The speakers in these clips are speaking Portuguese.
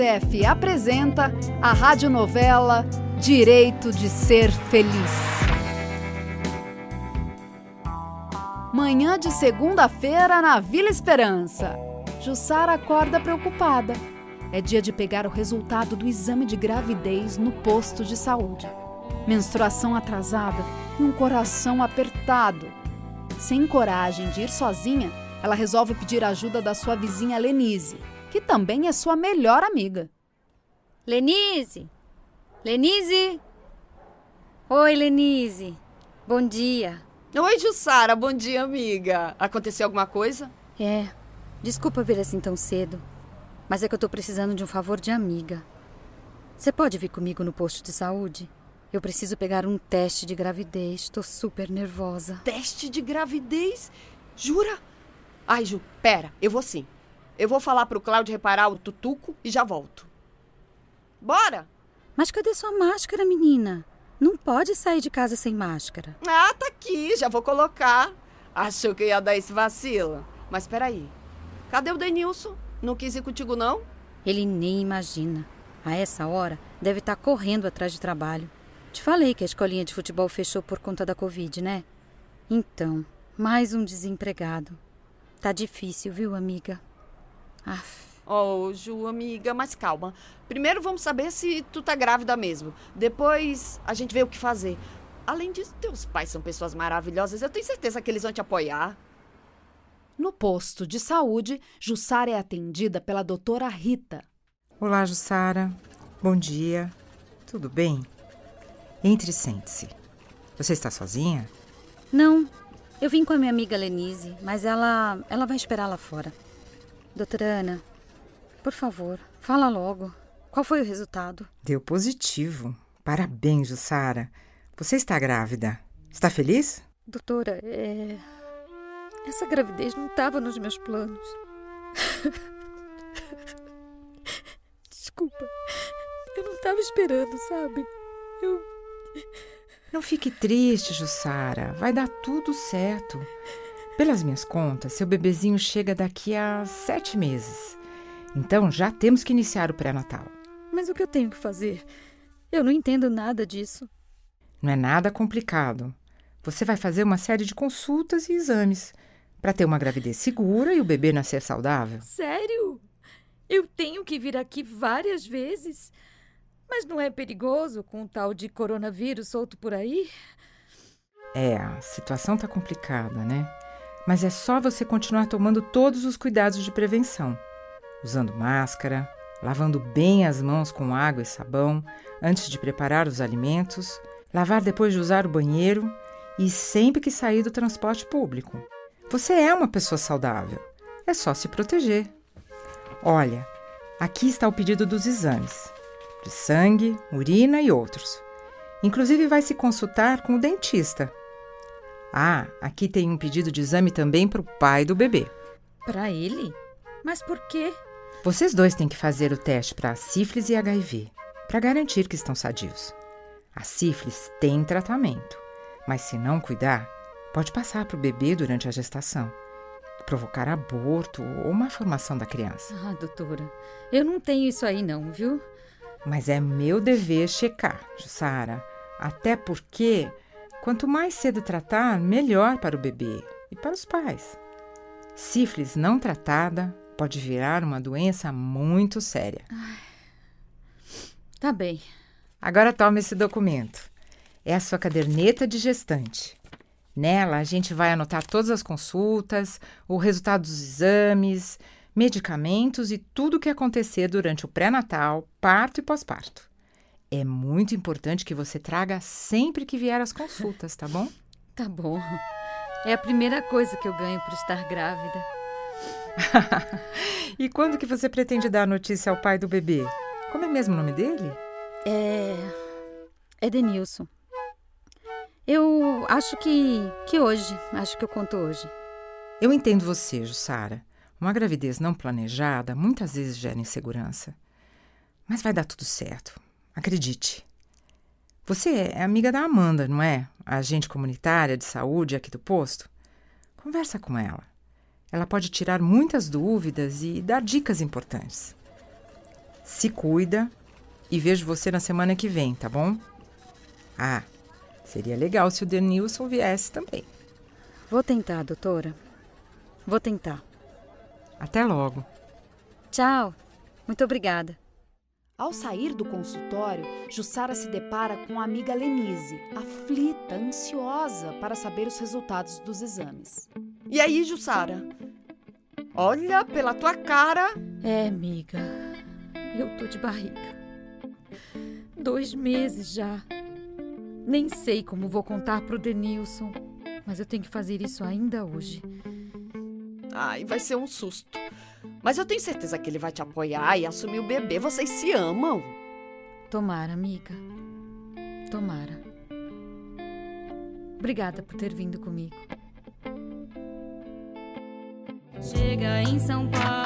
Unicef apresenta a radionovela Direito de Ser Feliz. Manhã de segunda-feira na Vila Esperança. Jussara acorda preocupada. É dia de pegar o resultado do exame de gravidez no posto de saúde. Menstruação atrasada e um coração apertado. Sem coragem de ir sozinha, ela resolve pedir ajuda da sua vizinha Lenise, que também é sua melhor amiga. Lenise! Lenise! Oi, Lenise! Bom dia! Oi, Jussara, bom dia, amiga. Aconteceu alguma coisa? É, desculpa vir assim tão cedo, mas é que eu tô precisando de um favor de amiga. Você pode vir comigo no posto de saúde? Eu preciso pegar um teste de gravidez. Tô super nervosa. Teste de gravidez? Jura? Ai, Ju, pera, eu vou sim. Eu vou falar pro Cláudio reparar o tutuco e já volto. Bora! Mas cadê sua máscara, menina? Não pode sair de casa sem máscara. Ah, tá aqui, já vou colocar. Achou que ia dar esse vacilo. Mas peraí, cadê o Denilson? Não quis ir contigo, não? Ele nem imagina. A essa hora, deve estar tá correndo atrás de trabalho. Te falei que a escolinha de futebol fechou por conta da Covid, né? Então, mais um desempregado. Tá difícil, viu, amiga? Aff. Oh, Ju, amiga, mas calma. Primeiro vamos saber se tu tá grávida mesmo. Depois a gente vê o que fazer. Além disso, teus pais são pessoas maravilhosas. Eu tenho certeza que eles vão te apoiar. No posto de saúde, Jussara é atendida pela doutora Rita. Olá, Jussara. Bom dia. Tudo bem? Entre e sente-se. Você está sozinha? Não. Eu vim com a minha amiga Lenise, mas ela, ela vai esperar lá fora. Doutora Ana, por favor, fala logo. Qual foi o resultado? Deu positivo. Parabéns, Jussara. Você está grávida. Está feliz? Doutora, é... essa gravidez não estava nos meus planos. Desculpa. Eu não estava esperando, sabe? Eu não fique triste, Jussara. Vai dar tudo certo. Pelas minhas contas, seu bebezinho chega daqui a sete meses. Então já temos que iniciar o pré-natal. Mas o que eu tenho que fazer? Eu não entendo nada disso. Não é nada complicado. Você vai fazer uma série de consultas e exames para ter uma gravidez segura e o bebê nascer saudável. Sério? Eu tenho que vir aqui várias vezes? Mas não é perigoso com o tal de coronavírus solto por aí? É, a situação tá complicada, né? Mas é só você continuar tomando todos os cuidados de prevenção, usando máscara, lavando bem as mãos com água e sabão antes de preparar os alimentos, lavar depois de usar o banheiro e sempre que sair do transporte público. Você é uma pessoa saudável. É só se proteger. Olha, aqui está o pedido dos exames de sangue, urina e outros. Inclusive, vai se consultar com o dentista. Ah, aqui tem um pedido de exame também para o pai do bebê. Para ele? Mas por quê? Vocês dois têm que fazer o teste para sífilis e HIV, para garantir que estão sadios. A sífilis tem tratamento, mas se não cuidar, pode passar para o bebê durante a gestação, provocar aborto ou uma formação da criança. Ah, doutora, eu não tenho isso aí não, viu? Mas é meu dever checar, Sara. Até porque, quanto mais cedo tratar, melhor para o bebê e para os pais. Sífilis não tratada pode virar uma doença muito séria. Ai. Tá bem. Agora tome esse documento. É a sua caderneta de gestante. Nela, a gente vai anotar todas as consultas, o resultado dos exames, medicamentos e tudo o que acontecer durante o pré-natal, parto e pós-parto. É muito importante que você traga sempre que vier as consultas, tá bom? Tá bom. É a primeira coisa que eu ganho por estar grávida. e quando que você pretende dar a notícia ao pai do bebê? Como é mesmo o nome dele? É. É Denilson. Eu acho que. que hoje. Acho que eu conto hoje. Eu entendo você, Jussara. Uma gravidez não planejada muitas vezes gera insegurança. Mas vai dar tudo certo. Acredite. Você é amiga da Amanda, não é? A agente comunitária de saúde aqui do posto? Conversa com ela. Ela pode tirar muitas dúvidas e dar dicas importantes. Se cuida e vejo você na semana que vem, tá bom? Ah, seria legal se o Denilson viesse também. Vou tentar, doutora. Vou tentar. Até logo. Tchau. Muito obrigada. Ao sair do consultório, Jussara se depara com a amiga Lenise, aflita, ansiosa para saber os resultados dos exames. E aí, Jussara? Olha, pela tua cara. É, amiga. Eu tô de barriga. Dois meses já. Nem sei como vou contar pro Denilson, mas eu tenho que fazer isso ainda hoje. Ai, vai ser um susto. Mas eu tenho certeza que ele vai te apoiar e assumir o bebê. Vocês se amam. Tomara, amiga. Tomara. Obrigada por ter vindo comigo. Chega em São Paulo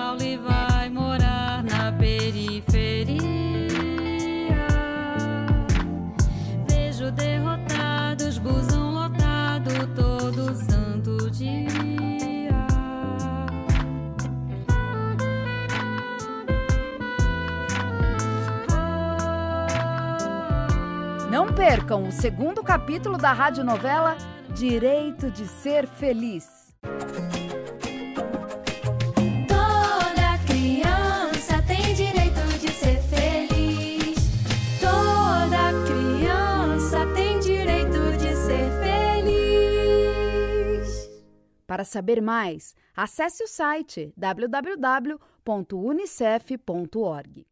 o segundo capítulo da radionovela Direito de Ser Feliz. Toda criança tem direito de ser feliz. Toda criança tem direito de ser feliz. Para saber mais, acesse o site www.unicef.org.